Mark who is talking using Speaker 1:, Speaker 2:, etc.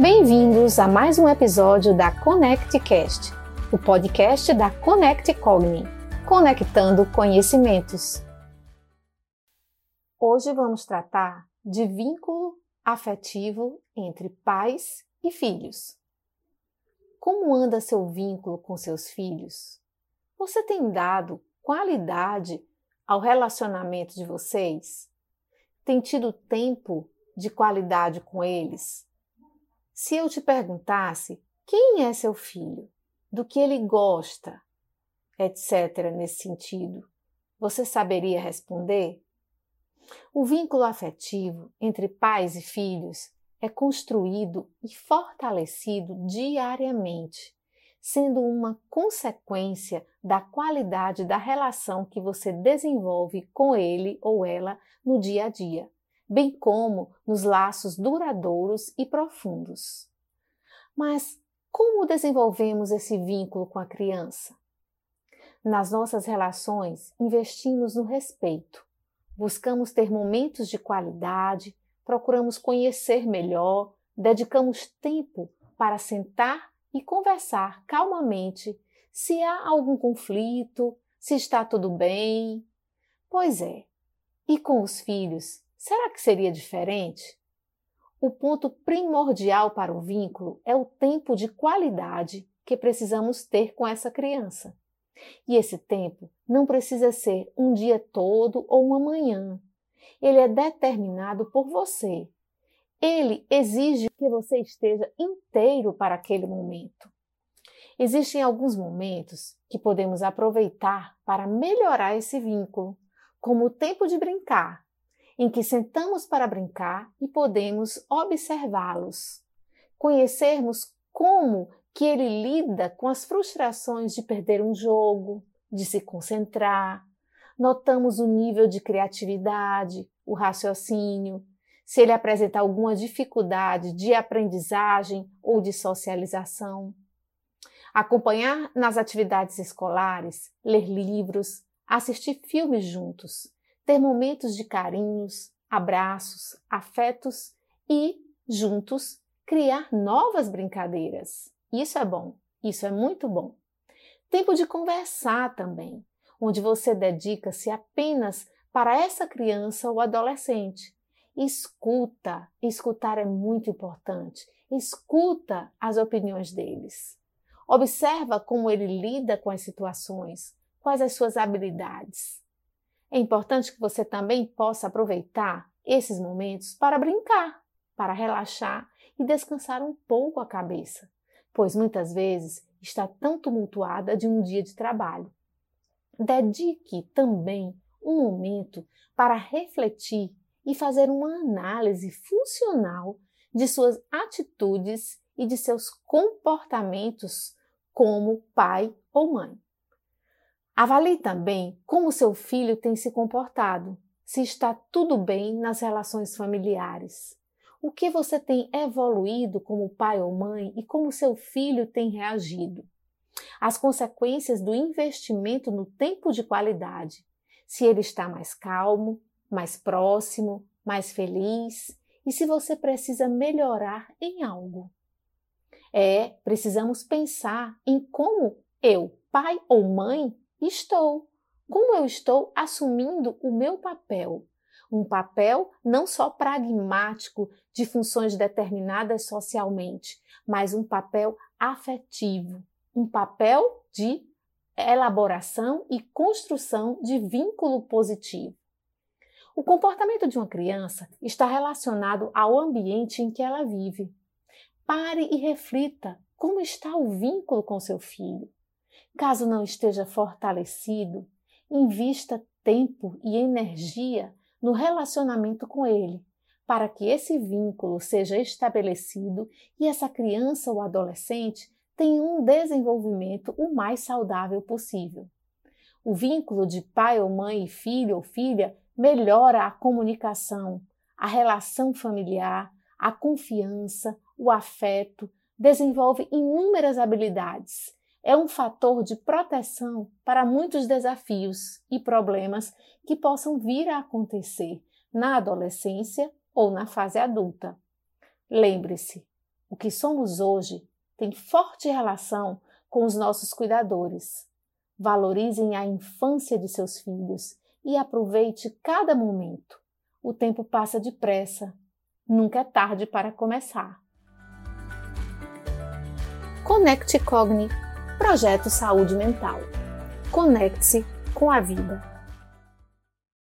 Speaker 1: Bem-vindos a mais um episódio da ConnectCast, o podcast da Connect Cogni, conectando conhecimentos. Hoje vamos tratar de vínculo afetivo entre pais e filhos. Como anda seu vínculo com seus filhos? Você tem dado qualidade ao relacionamento de vocês? Tem tido tempo de qualidade com eles? Se eu te perguntasse quem é seu filho, do que ele gosta, etc., nesse sentido, você saberia responder? O vínculo afetivo entre pais e filhos é construído e fortalecido diariamente, sendo uma consequência da qualidade da relação que você desenvolve com ele ou ela no dia a dia bem como nos laços duradouros e profundos. Mas como desenvolvemos esse vínculo com a criança? Nas nossas relações, investimos no respeito, buscamos ter momentos de qualidade, procuramos conhecer melhor, dedicamos tempo para sentar e conversar calmamente se há algum conflito, se está tudo bem. Pois é, e com os filhos, Será que seria diferente? O ponto primordial para o vínculo é o tempo de qualidade que precisamos ter com essa criança. E esse tempo não precisa ser um dia todo ou uma manhã. Ele é determinado por você. Ele exige que você esteja inteiro para aquele momento. Existem alguns momentos que podemos aproveitar para melhorar esse vínculo, como o tempo de brincar, em que sentamos para brincar e podemos observá-los, conhecermos como que ele lida com as frustrações de perder um jogo, de se concentrar, notamos o nível de criatividade, o raciocínio, se ele apresenta alguma dificuldade de aprendizagem ou de socialização. Acompanhar nas atividades escolares, ler livros, assistir filmes juntos, ter momentos de carinhos, abraços, afetos e, juntos, criar novas brincadeiras. Isso é bom, isso é muito bom. Tempo de conversar também, onde você dedica-se apenas para essa criança ou adolescente. Escuta, escutar é muito importante. Escuta as opiniões deles. Observa como ele lida com as situações, quais as suas habilidades. É importante que você também possa aproveitar esses momentos para brincar, para relaxar e descansar um pouco a cabeça, pois muitas vezes está tão tumultuada de um dia de trabalho. Dedique também um momento para refletir e fazer uma análise funcional de suas atitudes e de seus comportamentos como pai ou mãe. Avalie também como seu filho tem se comportado, se está tudo bem nas relações familiares. O que você tem evoluído como pai ou mãe e como seu filho tem reagido. As consequências do investimento no tempo de qualidade. Se ele está mais calmo, mais próximo, mais feliz e se você precisa melhorar em algo. É, precisamos pensar em como eu, pai ou mãe, estou. Como eu estou assumindo o meu papel? Um papel não só pragmático de funções determinadas socialmente, mas um papel afetivo, um papel de elaboração e construção de vínculo positivo. O comportamento de uma criança está relacionado ao ambiente em que ela vive. Pare e reflita como está o vínculo com seu filho. Caso não esteja fortalecido, invista tempo e energia no relacionamento com ele, para que esse vínculo seja estabelecido e essa criança ou adolescente tenha um desenvolvimento o mais saudável possível. O vínculo de pai ou mãe e filho ou filha melhora a comunicação, a relação familiar, a confiança, o afeto, desenvolve inúmeras habilidades é um fator de proteção para muitos desafios e problemas que possam vir a acontecer na adolescência ou na fase adulta. Lembre-se, O que somos hoje tem forte relação com os nossos cuidadores. Valorizem a infância de seus filhos e aproveite cada momento. O tempo passa depressa. Nunca é tarde para começar. Conecte Cogni Projeto Saúde Mental. Conecte-se com a vida.